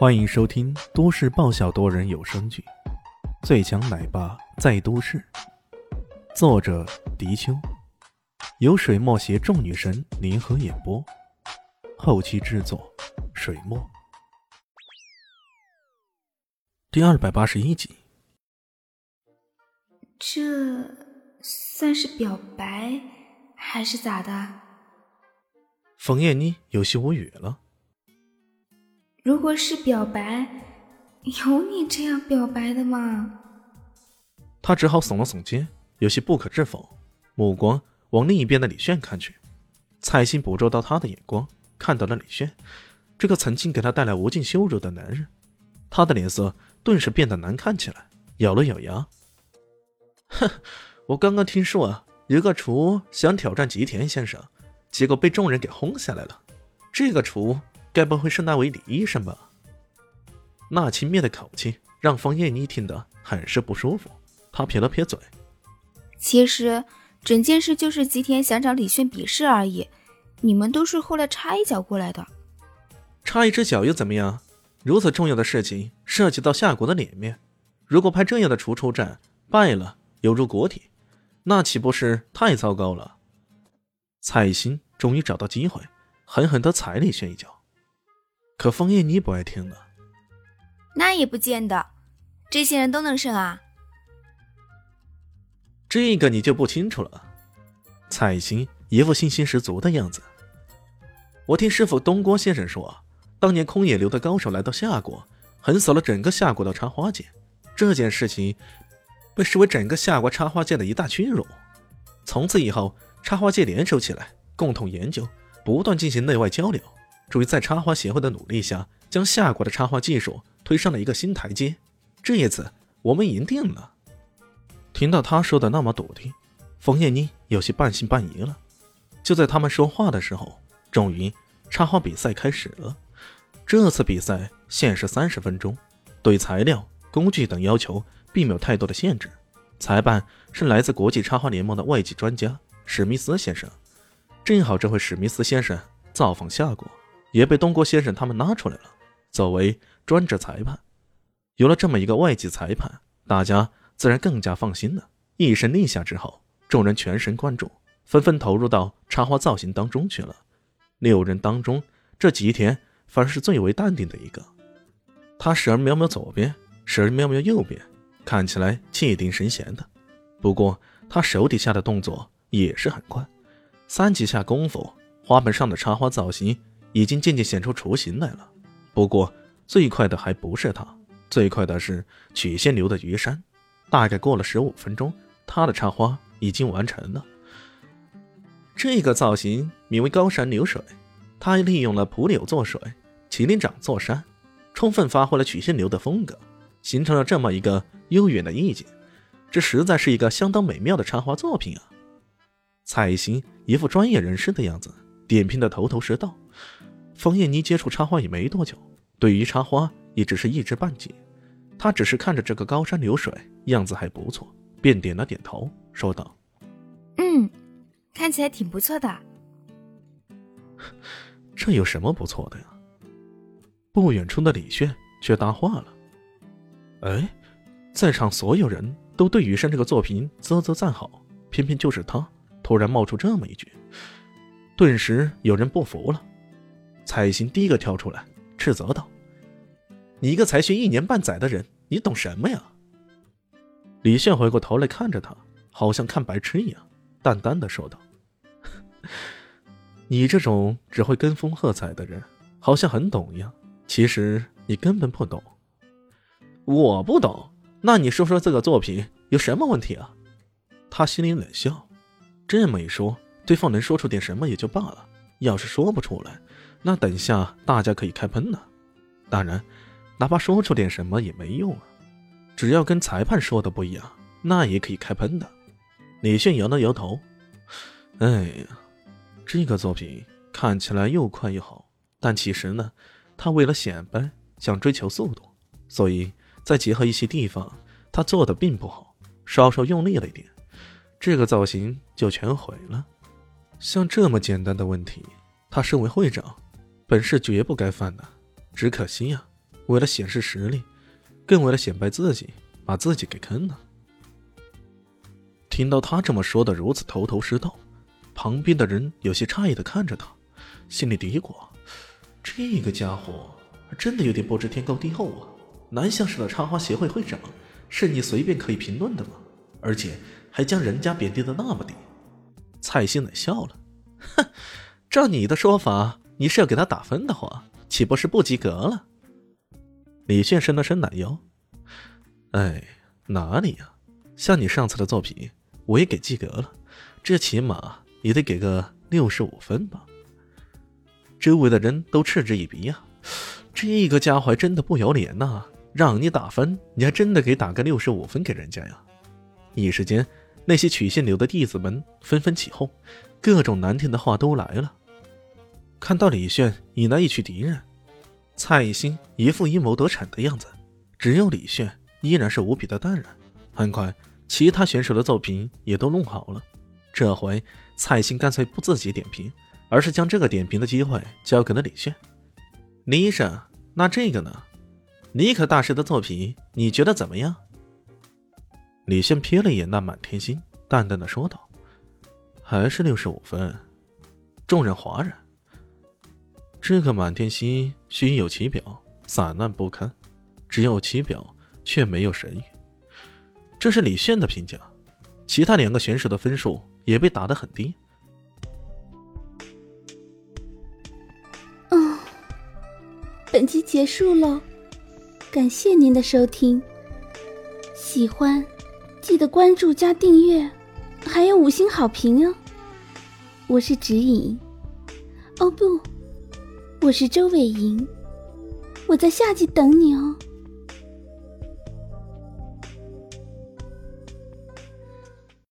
欢迎收听都市爆笑多人有声剧《最强奶爸在都市》，作者：迪秋，由水墨携众女神联合演播，后期制作：水墨。第二百八十一集，这算是表白还是咋的？冯燕妮有些无语了。如果是表白，有你这样表白的吗？他只好耸了耸肩，有些不可置否，目光往另一边的李炫看去。蔡欣捕捉到他的眼光，看到了李炫，这个曾经给他带来无尽羞辱的男人，他的脸色顿时变得难看起来，咬了咬牙：“哼，我刚刚听说啊，有个厨想挑战吉田先生，结果被众人给轰下来了。这个厨……”该不会是那位李医生吧？那轻蔑的口气让方艳妮听得很是不舒服。她撇了撇嘴：“其实整件事就是吉田想找李炫比试而已，你们都是后来插一脚过来的。插一只脚又怎么样？如此重要的事情涉及到夏国的脸面，如果派这样的厨出战，败了犹如国体，那岂不是太糟糕了？”蔡欣终于找到机会，狠狠地踩李炫一脚。可枫叶，你不爱听的，那也不见得，这些人都能胜啊。这个你就不清楚了。彩星一副信心十足的样子。我听师傅东郭先生说，当年空野流的高手来到夏国，横扫了整个夏国的插花界，这件事情被视为整个夏国插花界的一大屈辱。从此以后，插花界联手起来，共同研究，不断进行内外交流。终于在插花协会的努力下，将夏国的插花技术推上了一个新台阶。这一次，我们赢定了。听到他说的那么笃定，冯燕妮有些半信半疑了。就在他们说话的时候，终于插花比赛开始了。这次比赛限时三十分钟，对材料、工具等要求并没有太多的限制。裁判是来自国际插花联盟的外籍专家史密斯先生。正好这回史密斯先生造访夏国。也被东郭先生他们拉出来了，作为专职裁判。有了这么一个外籍裁判，大家自然更加放心了。一声令下之后，众人全神贯注，纷纷投入到插花造型当中去了。六人当中，这吉田反而是最为淡定的一个。他时而瞄瞄左边，时而瞄瞄右边，看起来气定神闲的。不过他手底下的动作也是很快，三几下功夫，花盆上的插花造型。已经渐渐显出雏形来了，不过最快的还不是他，最快的是曲线流的鱼山。大概过了十五分钟，他的插花已经完成了。这个造型名为高山流水，他利用了蒲柳做水，麒麟掌做山，充分发挥了曲线流的风格，形成了这么一个悠远的意境。这实在是一个相当美妙的插花作品啊！彩星一副专业人士的样子，点评的头头是道。冯燕妮接触插花也没多久，对于插花也只是一知半解。她只是看着这个高山流水样子还不错，便点了点头，说道：“嗯，看起来挺不错的。这有什么不错的呀？”不远处的李炫却搭话了：“哎，在场所有人都对雨山这个作品啧啧赞好，偏偏就是他突然冒出这么一句，顿时有人不服了。”彩星第一个跳出来，斥责道：“你一个才学一年半载的人，你懂什么呀？”李炫回过头来看着他，好像看白痴一样，淡淡的说道：“ 你这种只会跟风喝彩的人，好像很懂一样，其实你根本不懂。我不懂，那你说说这个作品有什么问题啊？”他心里冷笑，这么一说，对方能说出点什么也就罢了，要是说不出来。那等下大家可以开喷了，当然，哪怕说出点什么也没用啊，只要跟裁判说的不一样，那也可以开喷的。李炫摇了摇头，哎呀，这个作品看起来又快又好，但其实呢，他为了显摆，想追求速度，所以再结合一些地方，他做的并不好，稍稍用力了一点，这个造型就全毁了。像这么简单的问题，他身为会长。本是绝不该犯的，只可惜呀，为了显示实力，更为了显摆自己，把自己给坑了。听到他这么说的如此头头是道，旁边的人有些诧异的看着他，心里嘀咕：这个家伙真的有点不知天高地厚啊！南向市的插花协会会长，是你随便可以评论的吗？而且还将人家贬低的那么低。蔡兴磊笑了，哼，照你的说法，你是要给他打分的话，岂不是不及格了？李炫伸了伸懒腰，哎，哪里呀？像你上次的作品，我也给及格了，这起码也得给个六十五分吧。周围的人都嗤之以鼻呀，这个家伙真的不要脸呐！让你打分，你还真的给打个六十五分给人家呀？一时间。那些曲线流的弟子们纷纷起哄，各种难听的话都来了。看到李炫引来一群敌人，蔡艺兴一副阴谋得逞的样子，只有李炫依然是无比的淡然。很快，其他选手的作品也都弄好了。这回蔡兴干脆不自己点评，而是将这个点评的机会交给了李炫。李医生，那这个呢？尼克大师的作品你觉得怎么样？李炫瞥了一眼那满天星，淡淡的说道：“还是六十五分。”众人哗然。这个满天星虚有其表，散乱不堪；只有其表，却没有神韵。这是李炫的评价。其他两个选手的分数也被打得很低。嗯，本集结束了，感谢您的收听。喜欢。记得关注加订阅，还有五星好评哦！我是指引，哦不，我是周伟莹，我在下季等你哦。